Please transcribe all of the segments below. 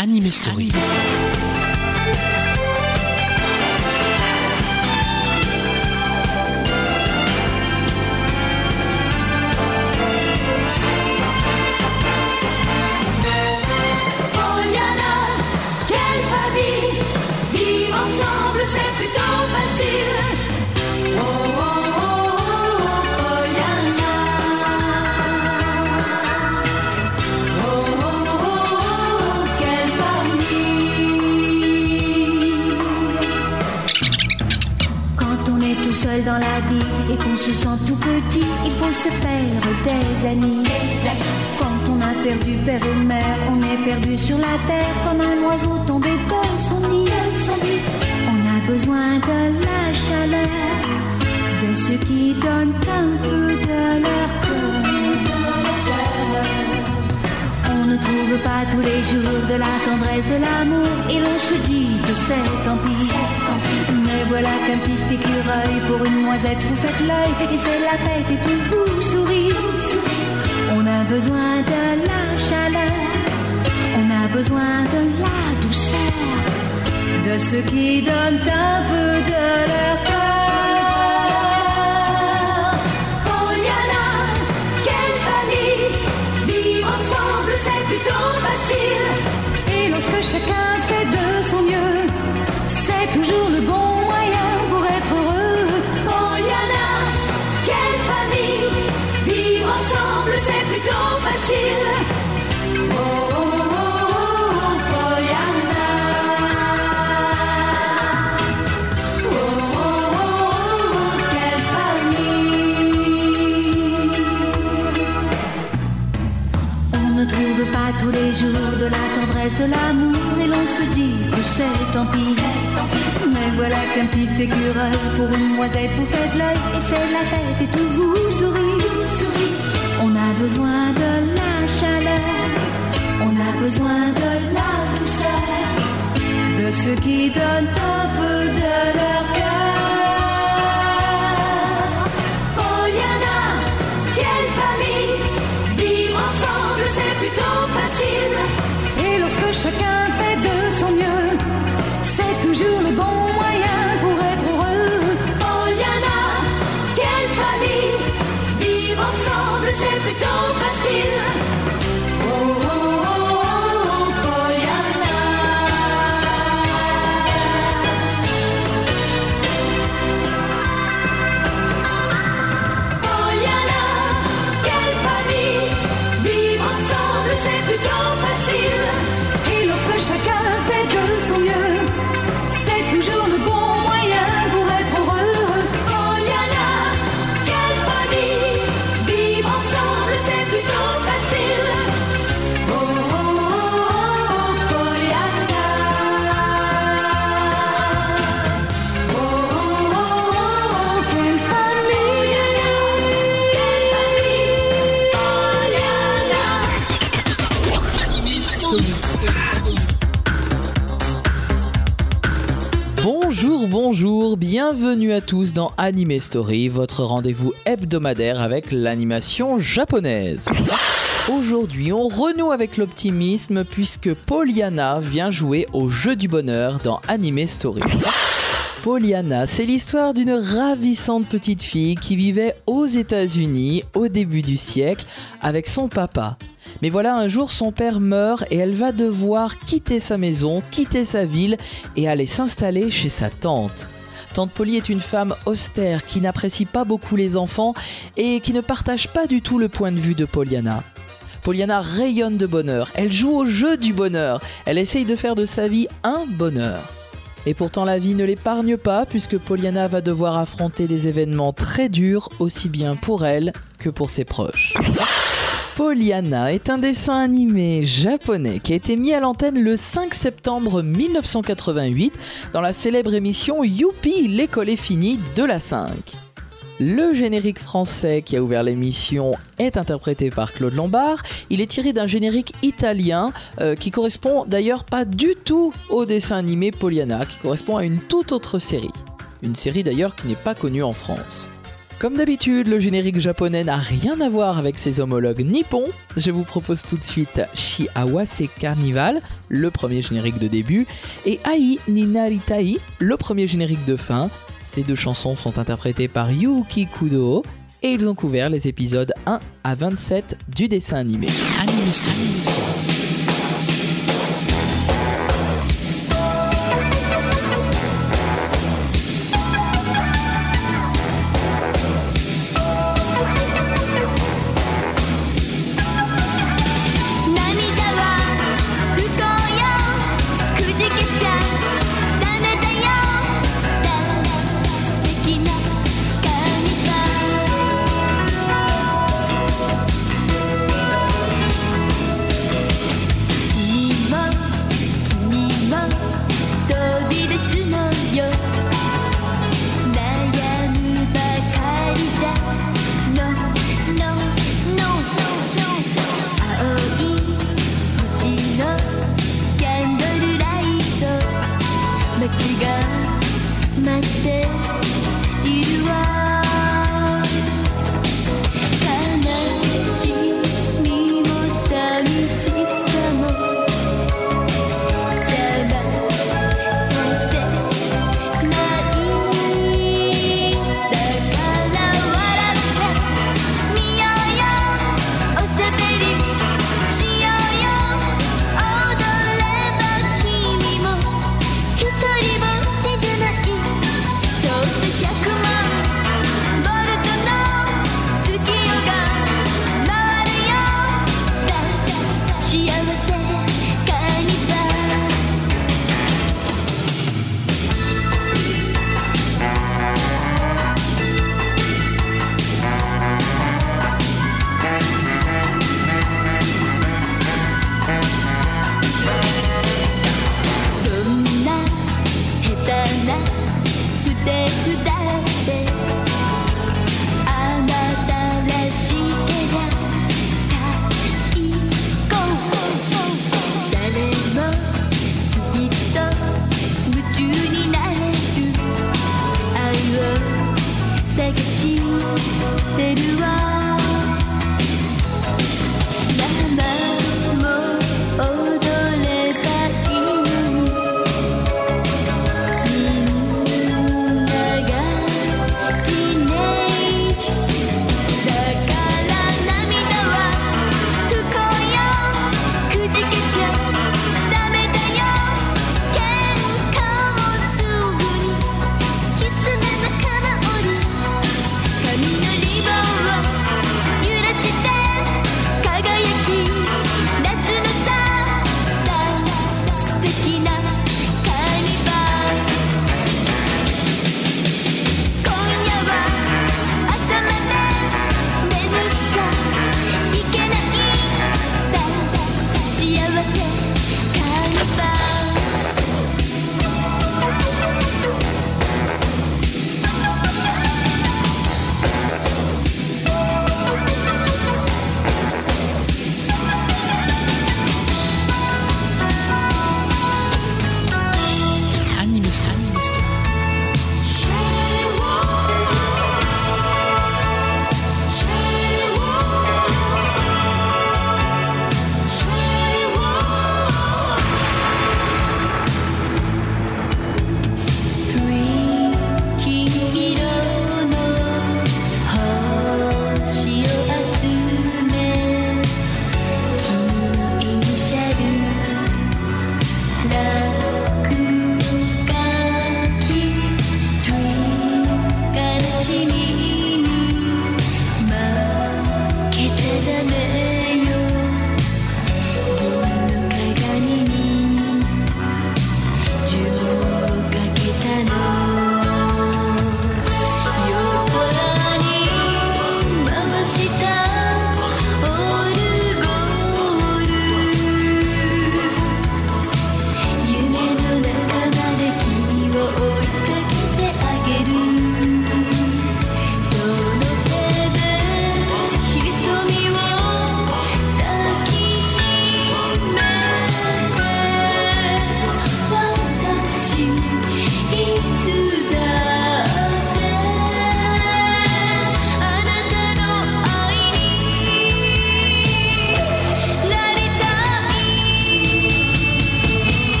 Anime Story. Quelle famille Vivre ensemble, c'est plutôt facile. Et qu'on se sent tout petit, il faut se faire des amis. Quand on a perdu père et mère, on est perdu sur la terre comme un oiseau tombé de son nid. On a besoin de la chaleur, de ceux qui donnent un peu de cœur. On ne trouve pas tous les jours de la tendresse, de l'amour, et l'on se dit c'est tant pis. Mais voilà qu'un petit écureuil pour une noisette vous faites l'œil, et c'est la fête et tout vous sourit. On a besoin de la chaleur, on a besoin de la douceur, de ceux qui donnent un peu de leur l'amour, et l'on se dit que c'est tant pis. Mais voilà qu'un petit écureuil pour une noisette vous fait de l'œil, et c'est la fête et tout vous sourit. On a besoin de la chaleur, on a besoin de la douceur, de ceux qui donnent un peu de chacun fait de son mieux, c'est toujours le bon moyen pour être heureux. Poliana, quelle famille, vivre ensemble c'est plutôt tous dans Anime Story, votre rendez-vous hebdomadaire avec l'animation japonaise. Aujourd'hui, on renoue avec l'optimisme puisque Poliana vient jouer au jeu du bonheur dans Anime Story. Poliana, c'est l'histoire d'une ravissante petite fille qui vivait aux États-Unis au début du siècle avec son papa. Mais voilà, un jour son père meurt et elle va devoir quitter sa maison, quitter sa ville et aller s'installer chez sa tante. Tante Polly est une femme austère qui n'apprécie pas beaucoup les enfants et qui ne partage pas du tout le point de vue de Poliana. Poliana rayonne de bonheur, elle joue au jeu du bonheur, elle essaye de faire de sa vie un bonheur. Et pourtant la vie ne l'épargne pas puisque Poliana va devoir affronter des événements très durs aussi bien pour elle que pour ses proches. Poliana est un dessin animé japonais qui a été mis à l'antenne le 5 septembre 1988 dans la célèbre émission Youpi, l'école est finie de la 5. Le générique français qui a ouvert l'émission est interprété par Claude Lombard. Il est tiré d'un générique italien euh, qui correspond d'ailleurs pas du tout au dessin animé Poliana, qui correspond à une toute autre série. Une série d'ailleurs qui n'est pas connue en France. Comme d'habitude, le générique japonais n'a rien à voir avec ses homologues nippons. Je vous propose tout de suite Shiawase Carnival, le premier générique de début, et Ai ni Naritai, le premier générique de fin. Ces deux chansons sont interprétées par Yuki Kudo et ils ont couvert les épisodes 1 à 27 du dessin animé.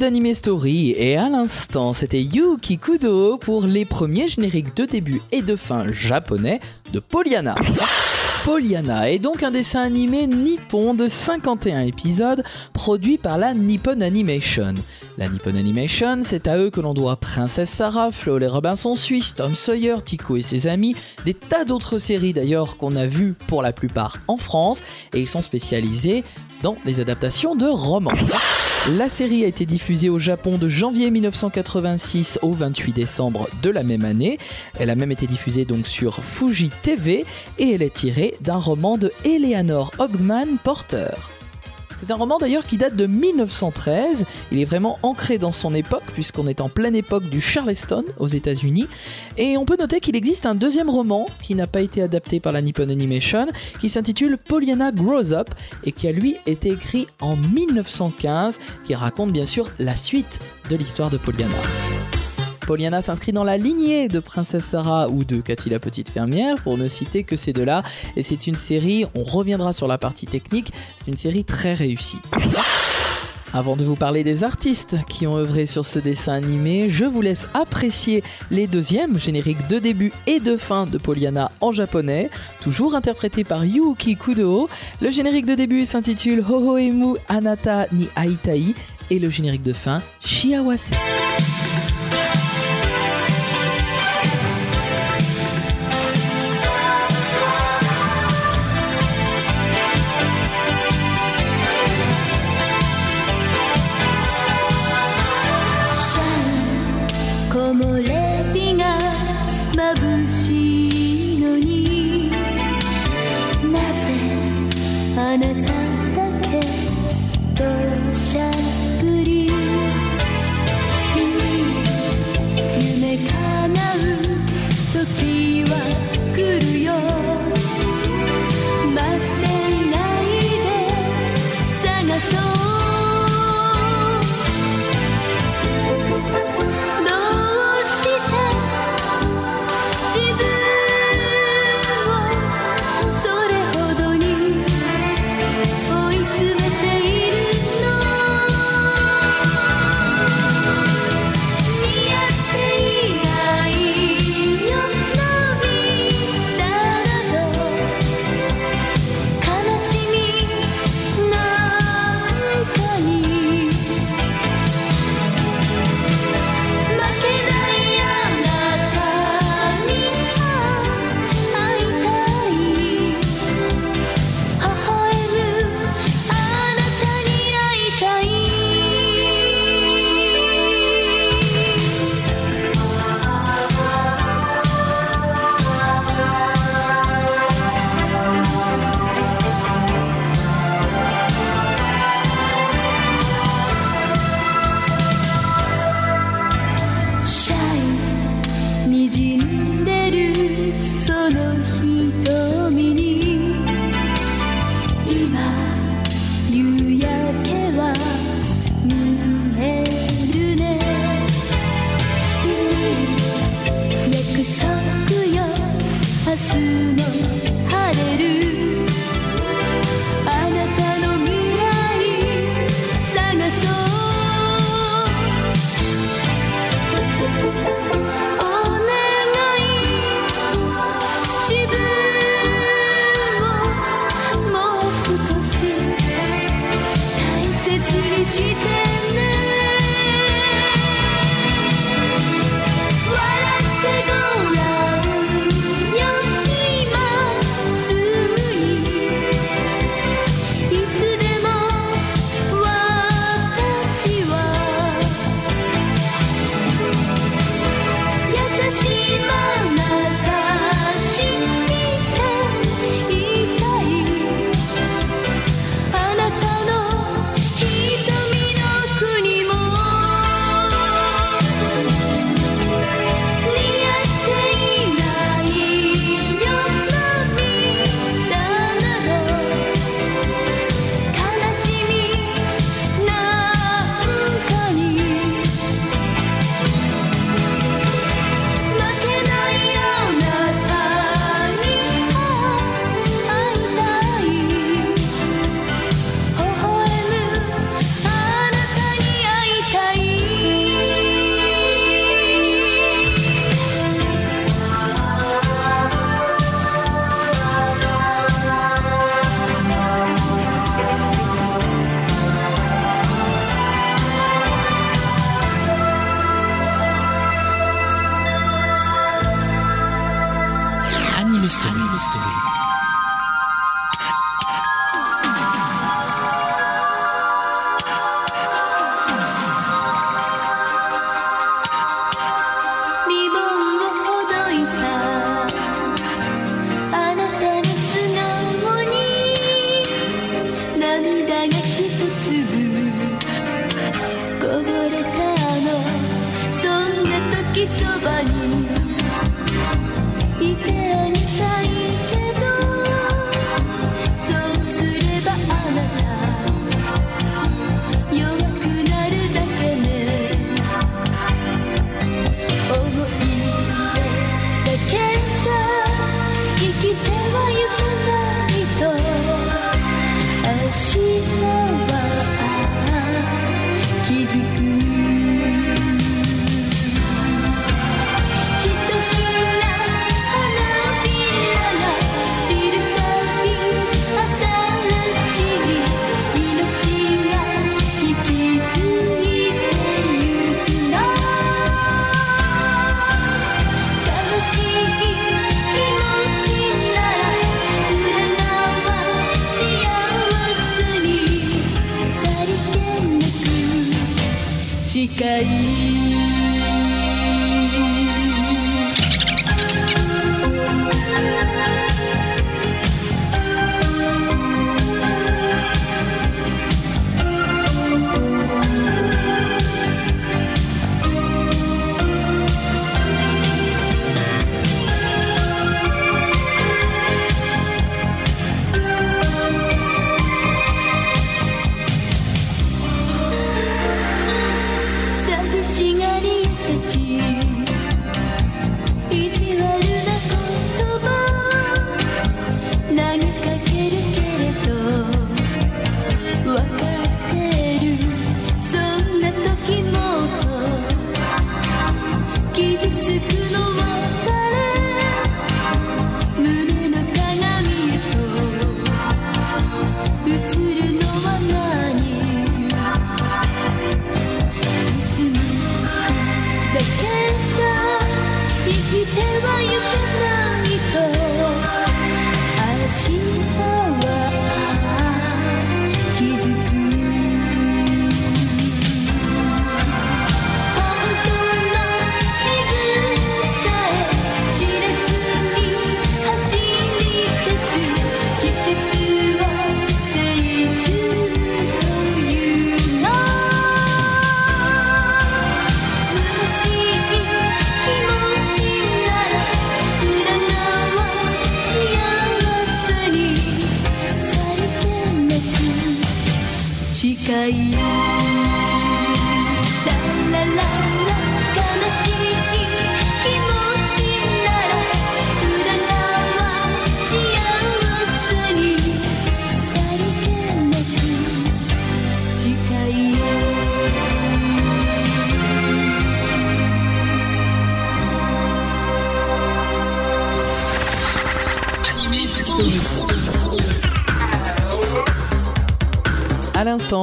d'Anime Story et à l'instant c'était Yuki Kudo pour les premiers génériques de début et de fin japonais de Pollyanna. Pollyanna est donc un dessin animé nippon de 51 épisodes produit par la Nippon Animation. La Nippon Animation, c'est à eux que l'on doit Princesse Sarah, Flo les Robinson Suisse, Tom Sawyer, Tico et ses amis, des tas d'autres séries d'ailleurs qu'on a vues pour la plupart en France et ils sont spécialisés dans les adaptations de romans. La série a été diffusée au Japon de janvier 1986 au 28 décembre de la même année. Elle a même été diffusée sur Fuji TV et elle est tirée d'un roman de Eleanor Hogman Porter. C'est un roman d'ailleurs qui date de 1913. Il est vraiment ancré dans son époque puisqu'on est en pleine époque du Charleston aux États-Unis. Et on peut noter qu'il existe un deuxième roman qui n'a pas été adapté par la Nippon Animation qui s'intitule Pollyanna Grows Up et qui a lui été écrit en 1915 qui raconte bien sûr la suite de l'histoire de Pollyanna. Pollyanna s'inscrit dans la lignée de Princesse Sarah ou de Cathy la petite fermière, pour ne citer que ces deux-là. Et c'est une série, on reviendra sur la partie technique, c'est une série très réussie. Avant de vous parler des artistes qui ont œuvré sur ce dessin animé, je vous laisse apprécier les deuxièmes génériques de début et de fin de Pollyanna en japonais, toujours interprété par Yuki Kudo. Le générique de début s'intitule Hohoemu Anata ni Aitai et le générique de fin Shiawase.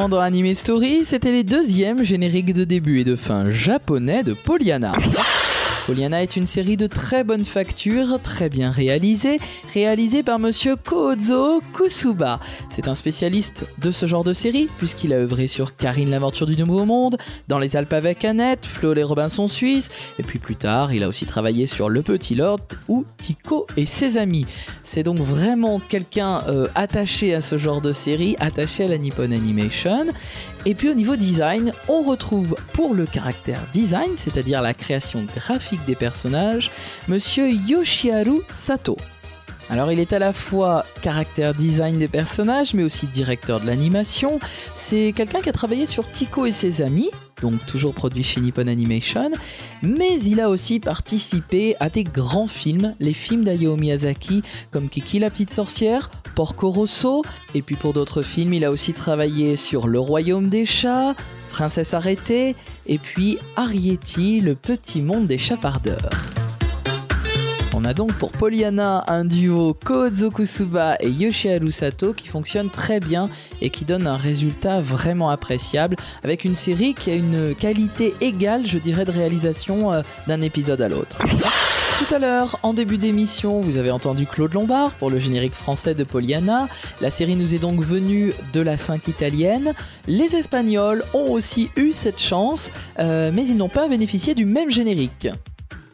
Dans Anime Story, c'était les deuxièmes génériques de début et de fin japonais de Pollyanna. Pollyanna est une série de très bonne facture, très bien réalisée, réalisée par monsieur Kozo Kusuba. C'est un spécialiste de ce genre de série, puisqu'il a œuvré sur Karine l'aventure du Nouveau Monde, dans Les Alpes avec Annette, Flo les Robinson Suisses, et puis plus tard, il a aussi travaillé sur Le Petit Lord ou Tico et ses amis. C'est donc vraiment quelqu'un euh, attaché à ce genre de série, attaché à la Nippon Animation. Et puis au niveau design, on retrouve pour le caractère design, c'est-à-dire la création graphique des personnages, monsieur Yoshiharu Sato. Alors il est à la fois caractère design des personnages, mais aussi directeur de l'animation. C'est quelqu'un qui a travaillé sur Tico et ses amis, donc toujours produit chez Nippon Animation, mais il a aussi participé à des grands films, les films d'Hayao Miyazaki comme Kiki la petite sorcière, Porco Rosso, et puis pour d'autres films il a aussi travaillé sur Le Royaume des chats, Princesse arrêtée, et puis Arietti, le petit monde des chapardeurs. On a donc pour Pollyanna un duo Kozo Kusuba et Yoshiharu Sato qui fonctionne très bien et qui donne un résultat vraiment appréciable avec une série qui a une qualité égale, je dirais, de réalisation euh, d'un épisode à l'autre. Tout à l'heure, en début d'émission, vous avez entendu Claude Lombard pour le générique français de Poliana. La série nous est donc venue de la 5 italienne. Les Espagnols ont aussi eu cette chance, euh, mais ils n'ont pas bénéficié du même générique.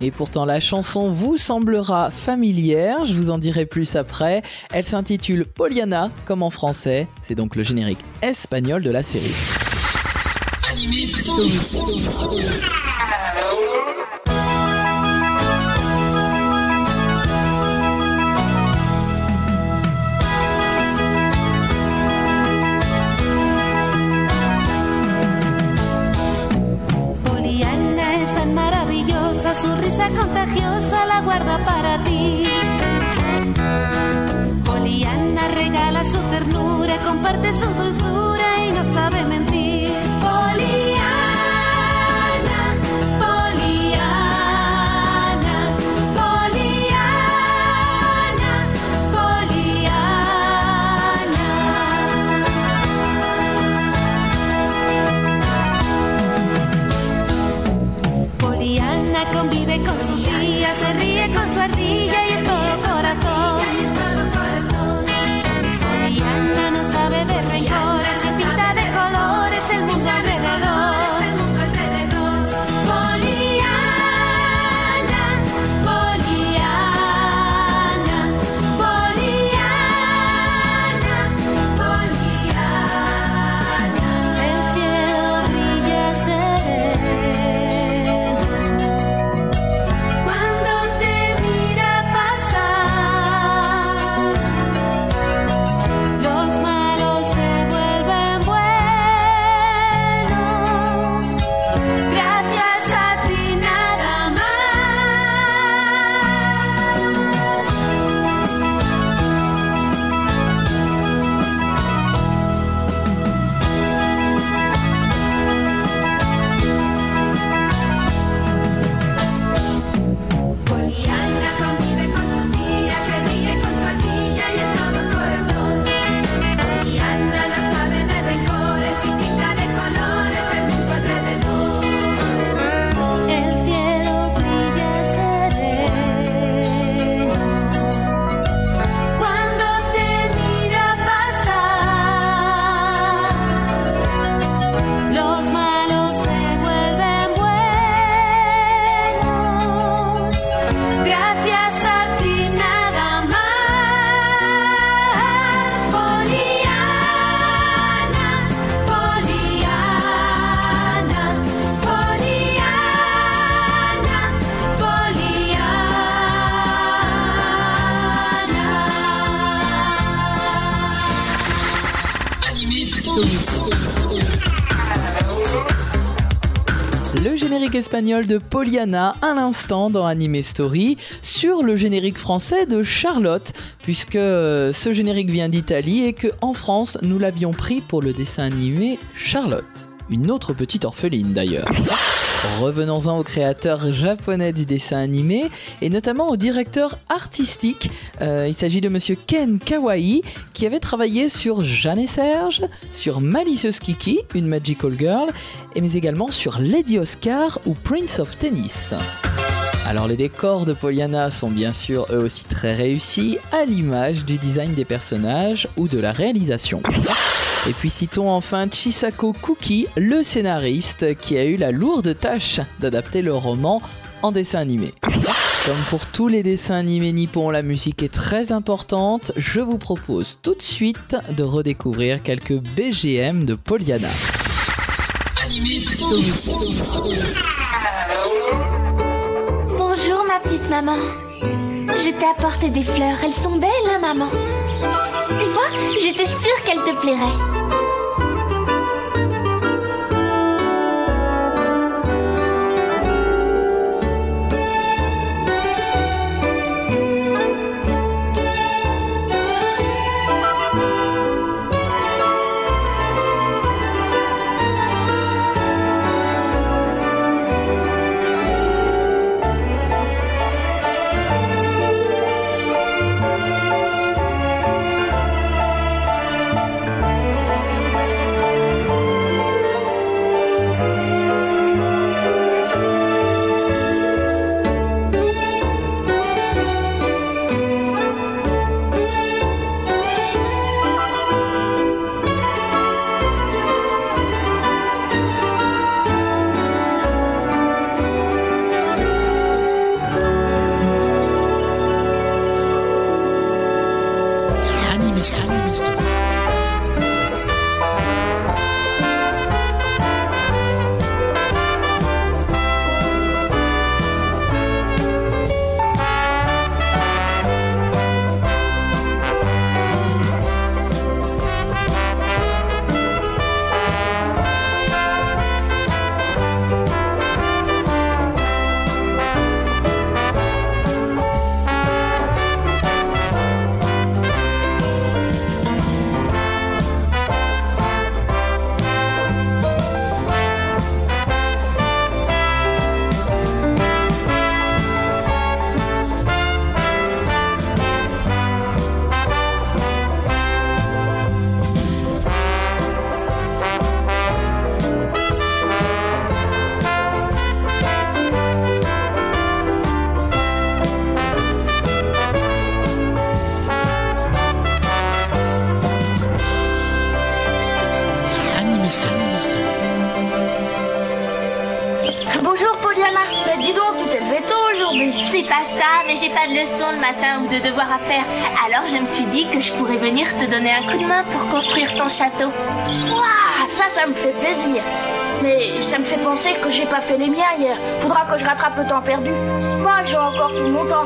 Et pourtant la chanson vous semblera familière, je vous en dirai plus après. Elle s'intitule Poliana, comme en français. C'est donc le générique espagnol de la série. Maravillosa, su risa contagiosa la guarda para ti. Poliana regala su ternura, comparte su dulzura y no sabe mentir. De Poliana à l'instant dans Anime Story sur le générique français de Charlotte puisque euh, ce générique vient d'Italie et que en France nous l'avions pris pour le dessin animé Charlotte. Une autre petite orpheline d'ailleurs. Revenons-en au créateur japonais du dessin animé et notamment au directeur artistique. Euh, il s'agit de monsieur Ken Kawaii qui avait travaillé sur Jeanne et Serge, sur Malicieuse Kiki, une Magical Girl, et mais également sur Lady Oscar ou Prince of Tennis. Alors les décors de Poliana sont bien sûr eux aussi très réussis, à l'image du design des personnages ou de la réalisation. Et puis citons enfin Chisako Kuki, le scénariste, qui a eu la lourde tâche d'adapter le roman en dessin animé. Comme pour tous les dessins animés nippons, la musique est très importante. Je vous propose tout de suite de redécouvrir quelques BGM de Poliana. Bonjour ma petite maman. Je t'ai apporté des fleurs. Elles sont belles, hein, maman? Tu vois, j'étais sûre qu'elles te plairaient. Le matin ou de devoir à faire. Alors je me suis dit que je pourrais venir te donner un coup de main pour construire ton château. Waouh, ça, ça me fait plaisir. Mais ça me fait penser que j'ai pas fait les miens hier. Faudra que je rattrape le temps perdu. Moi, j'ai encore tout mon temps.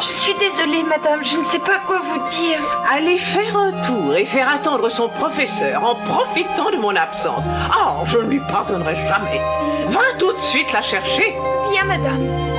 Je suis désolée, madame, je ne sais pas quoi vous dire. Aller faire un tour et faire attendre son professeur en profitant de mon absence. Oh, je ne lui pardonnerai jamais. Va tout de suite la chercher. Bien, madame.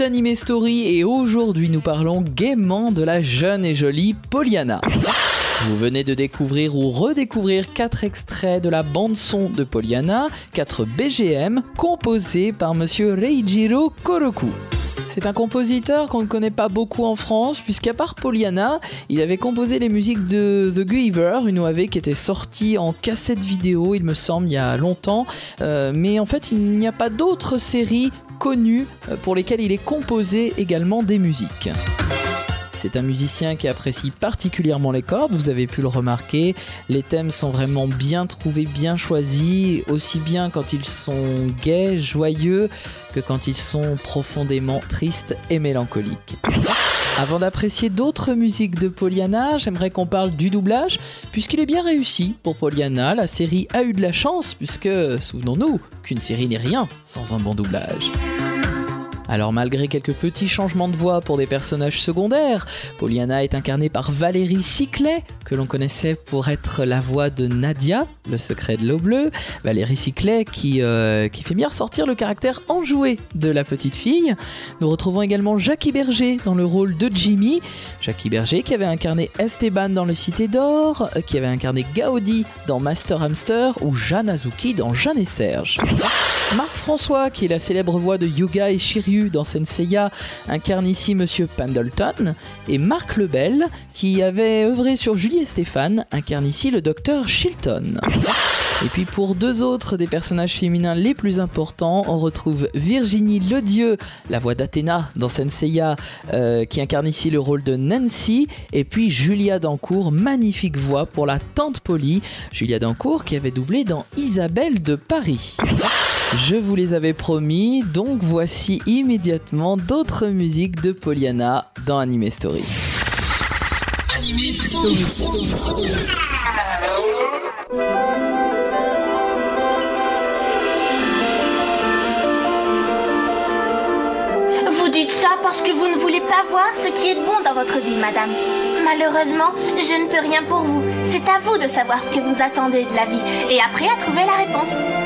d'Anime Story et aujourd'hui nous parlons gaiement de la jeune et jolie Pollyanna. Vous venez de découvrir ou redécouvrir quatre extraits de la bande-son de Pollyanna, 4 BGM composés par monsieur Reijiro Koroku. C'est un compositeur qu'on ne connaît pas beaucoup en France, puisqu'à part Pollyanna, il avait composé les musiques de The Giver, une OAV qui était sortie en cassette vidéo, il me semble, il y a longtemps. Euh, mais en fait, il n'y a pas d'autres séries connues euh, pour lesquelles il est composé également des musiques. C'est un musicien qui apprécie particulièrement les cordes, vous avez pu le remarquer. Les thèmes sont vraiment bien trouvés, bien choisis, aussi bien quand ils sont gais, joyeux, que quand ils sont profondément tristes et mélancoliques. Avant d'apprécier d'autres musiques de Pollyanna, j'aimerais qu'on parle du doublage, puisqu'il est bien réussi pour Pollyanna. La série a eu de la chance, puisque, souvenons-nous, qu'une série n'est rien sans un bon doublage. Alors malgré quelques petits changements de voix pour des personnages secondaires, Pollyanna est incarnée par Valérie Ciclet, que l'on connaissait pour être la voix de Nadia, le secret de l'eau bleue. Valérie Ciclet qui, euh, qui fait bien ressortir le caractère enjoué de la petite fille. Nous retrouvons également Jackie Berger dans le rôle de Jimmy. Jackie Berger qui avait incarné Esteban dans Le Cité d'Or, euh, qui avait incarné Gaudi dans Master Hamster ou Jeanne Azuki dans Jeanne et Serge. Marc François, qui est la célèbre voix de Yuga et Shiryu dans Senseiya, incarne ici Monsieur Pendleton. Et Marc Lebel, qui avait œuvré sur Julie et Stéphane, incarne ici le docteur Chilton. Et puis pour deux autres des personnages féminins les plus importants, on retrouve Virginie Ledieu, la voix d'Athéna dans Senseiya, euh, qui incarne ici le rôle de Nancy, et puis Julia Dancourt, magnifique voix pour la tante Polly, Julia Dancourt qui avait doublé dans Isabelle de Paris. Je vous les avais promis, donc voici immédiatement d'autres musiques de Pollyanna dans Anime Story. Vous dites ça parce que vous ne voulez pas voir ce qui est bon dans votre vie, madame. Malheureusement, je ne peux rien pour vous. C'est à vous de savoir ce que vous attendez de la vie et après à trouver la réponse.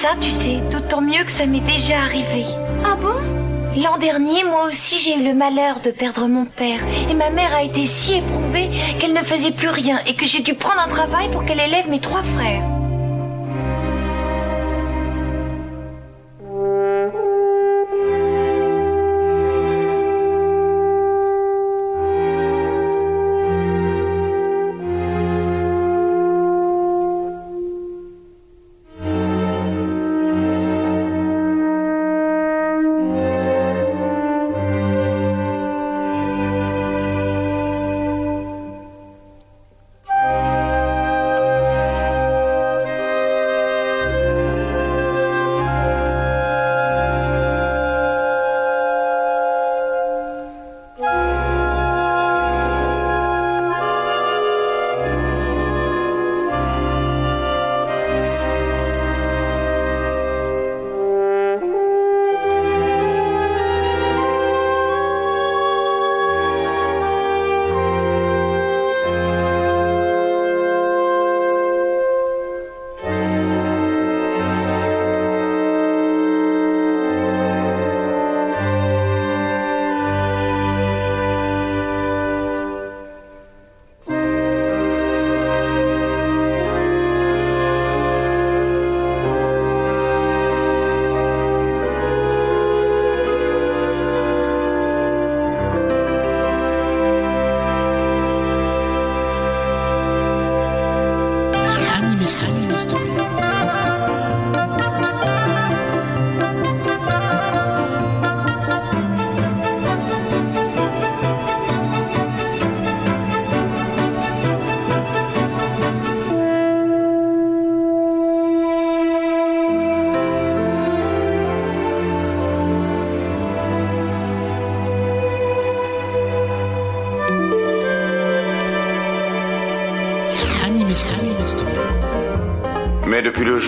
Ça, tu sais, d'autant mieux que ça m'est déjà arrivé. Ah bon? L'an dernier, moi aussi, j'ai eu le malheur de perdre mon père. Et ma mère a été si éprouvée qu'elle ne faisait plus rien et que j'ai dû prendre un travail pour qu'elle élève mes trois frères.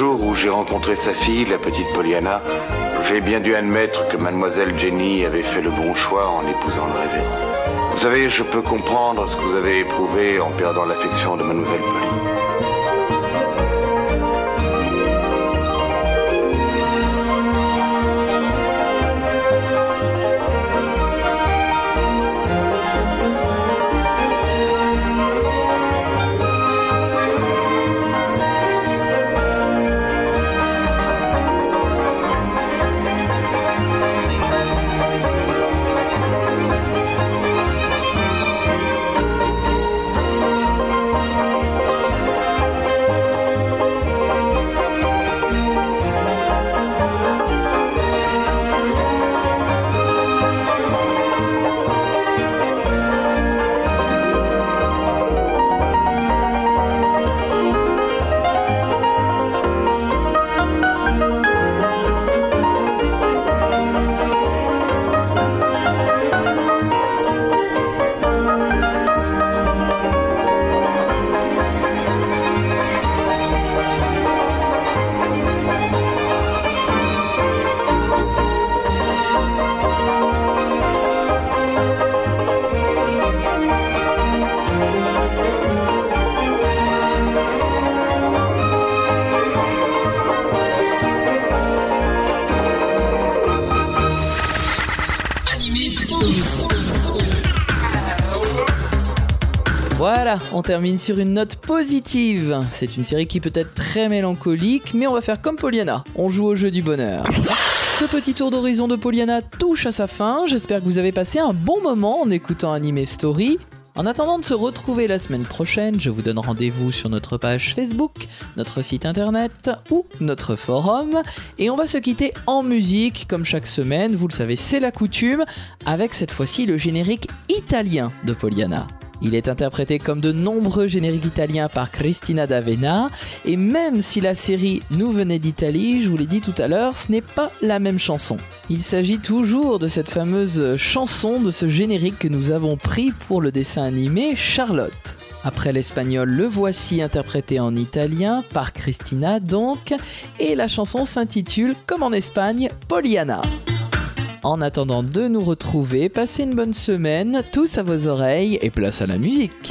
Jour où j'ai rencontré sa fille, la petite Pollyanna, j'ai bien dû admettre que mademoiselle Jenny avait fait le bon choix en épousant le révérend. Vous savez, je peux comprendre ce que vous avez éprouvé en perdant l'affection de mademoiselle Polly. On termine sur une note positive. C'est une série qui peut être très mélancolique, mais on va faire comme Pollyanna. On joue au jeu du bonheur. Ce petit tour d'horizon de Pollyanna touche à sa fin. J'espère que vous avez passé un bon moment en écoutant Anime Story. En attendant de se retrouver la semaine prochaine, je vous donne rendez-vous sur notre page Facebook, notre site internet ou notre forum. Et on va se quitter en musique, comme chaque semaine, vous le savez, c'est la coutume, avec cette fois-ci le générique italien de Pollyanna. Il est interprété comme de nombreux génériques italiens par Cristina D'Avena, et même si la série nous venait d'Italie, je vous l'ai dit tout à l'heure, ce n'est pas la même chanson. Il s'agit toujours de cette fameuse chanson, de ce générique que nous avons pris pour le dessin animé Charlotte. Après l'espagnol, le voici interprété en italien par Cristina donc, et la chanson s'intitule, comme en Espagne, Poliana. En attendant de nous retrouver, passez une bonne semaine, tous à vos oreilles et place à la musique.